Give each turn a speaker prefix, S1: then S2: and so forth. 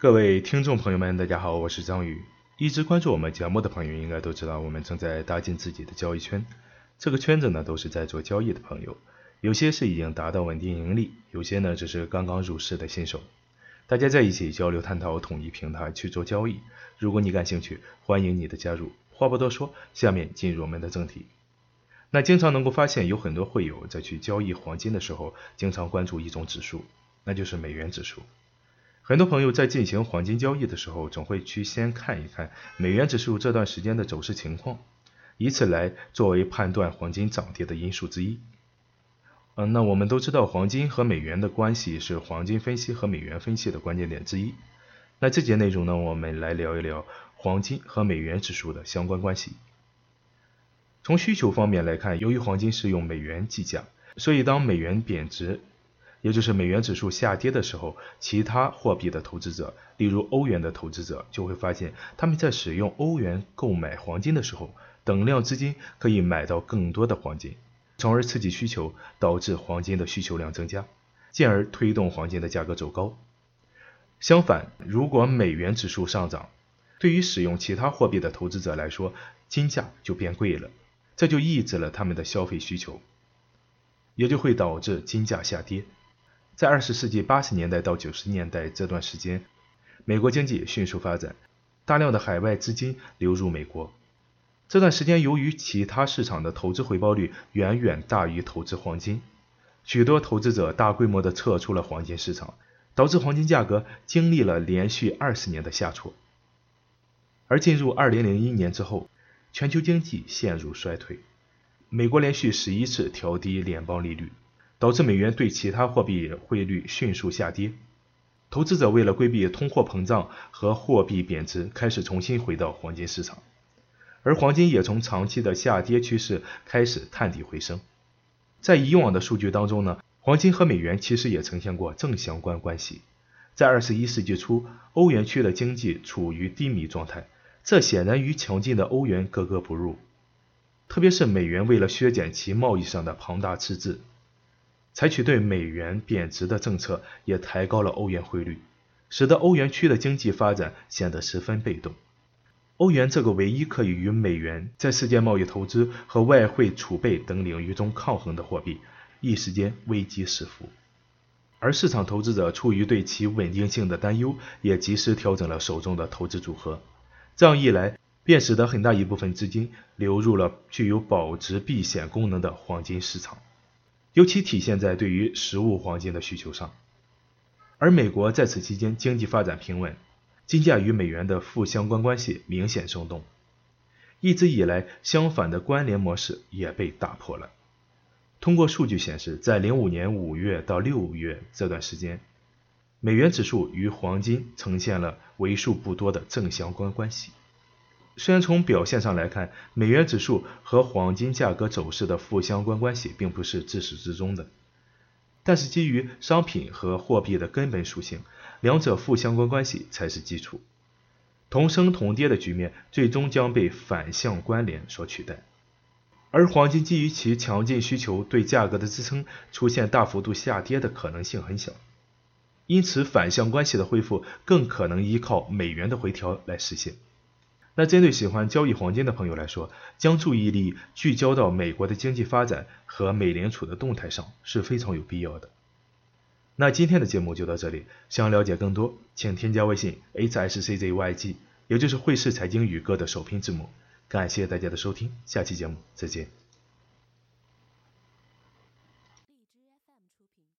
S1: 各位听众朋友们，大家好，我是张宇。一直关注我们节目的朋友应该都知道，我们正在搭建自己的交易圈。这个圈子呢，都是在做交易的朋友，有些是已经达到稳定盈利，有些呢只是刚刚入市的新手。大家在一起交流探讨，统一平台去做交易。如果你感兴趣，欢迎你的加入。话不多说，下面进入我们的正题。那经常能够发现，有很多会友在去交易黄金的时候，经常关注一种指数，那就是美元指数。很多朋友在进行黄金交易的时候，总会去先看一看美元指数这段时间的走势情况，以此来作为判断黄金涨跌的因素之一。嗯，那我们都知道，黄金和美元的关系是黄金分析和美元分析的关键点之一。那这节内容呢，我们来聊一聊黄金和美元指数的相关关系。从需求方面来看，由于黄金是用美元计价，所以当美元贬值，也就是美元指数下跌的时候，其他货币的投资者，例如欧元的投资者，就会发现他们在使用欧元购买黄金的时候，等量资金可以买到更多的黄金，从而刺激需求，导致黄金的需求量增加，进而推动黄金的价格走高。相反，如果美元指数上涨，对于使用其他货币的投资者来说，金价就变贵了。这就抑制了他们的消费需求，也就会导致金价下跌。在二十世纪八十年代到九十年代这段时间，美国经济迅速发展，大量的海外资金流入美国。这段时间，由于其他市场的投资回报率远远大于投资黄金，许多投资者大规模的撤出了黄金市场，导致黄金价格经历了连续二十年的下挫。而进入二零零一年之后，全球经济陷入衰退，美国连续十一次调低联邦利率，导致美元对其他货币汇率迅速下跌。投资者为了规避通货膨胀和货币贬值，开始重新回到黄金市场，而黄金也从长期的下跌趋势开始探底回升。在以往的数据当中呢，黄金和美元其实也呈现过正相关关系。在二十一世纪初，欧元区的经济处于低迷状态。这显然与强劲的欧元格格不入，特别是美元为了削减其贸易上的庞大赤字，采取对美元贬值的政策，也抬高了欧元汇率，使得欧元区的经济发展显得十分被动。欧元这个唯一可以与美元在世界贸易、投资和外汇储备等领域中抗衡的货币，一时间危机四伏。而市场投资者出于对其稳定性的担忧，也及时调整了手中的投资组合。这样一来，便使得很大一部分资金流入了具有保值避险功能的黄金市场，尤其体现在对于实物黄金的需求上。而美国在此期间经济发展平稳，金价与美元的负相关关系明显生动，一直以来相反的关联模式也被打破了。通过数据显示，在零五年五月到六月这段时间。美元指数与黄金呈现了为数不多的正相关关系。虽然从表现上来看，美元指数和黄金价格走势的负相关关系并不是自始至终的，但是基于商品和货币的根本属性，两者负相关关系才是基础。同升同跌的局面最终将被反向关联所取代。而黄金基于其强劲需求对价格的支撑，出现大幅度下跌的可能性很小。因此，反向关系的恢复更可能依靠美元的回调来实现。那针对喜欢交易黄金的朋友来说，将注意力聚焦到美国的经济发展和美联储的动态上是非常有必要的。那今天的节目就到这里，想了解更多，请添加微信 hsczyg，也就是汇市财经宇哥的首拼字母。感谢大家的收听，下期节目再见。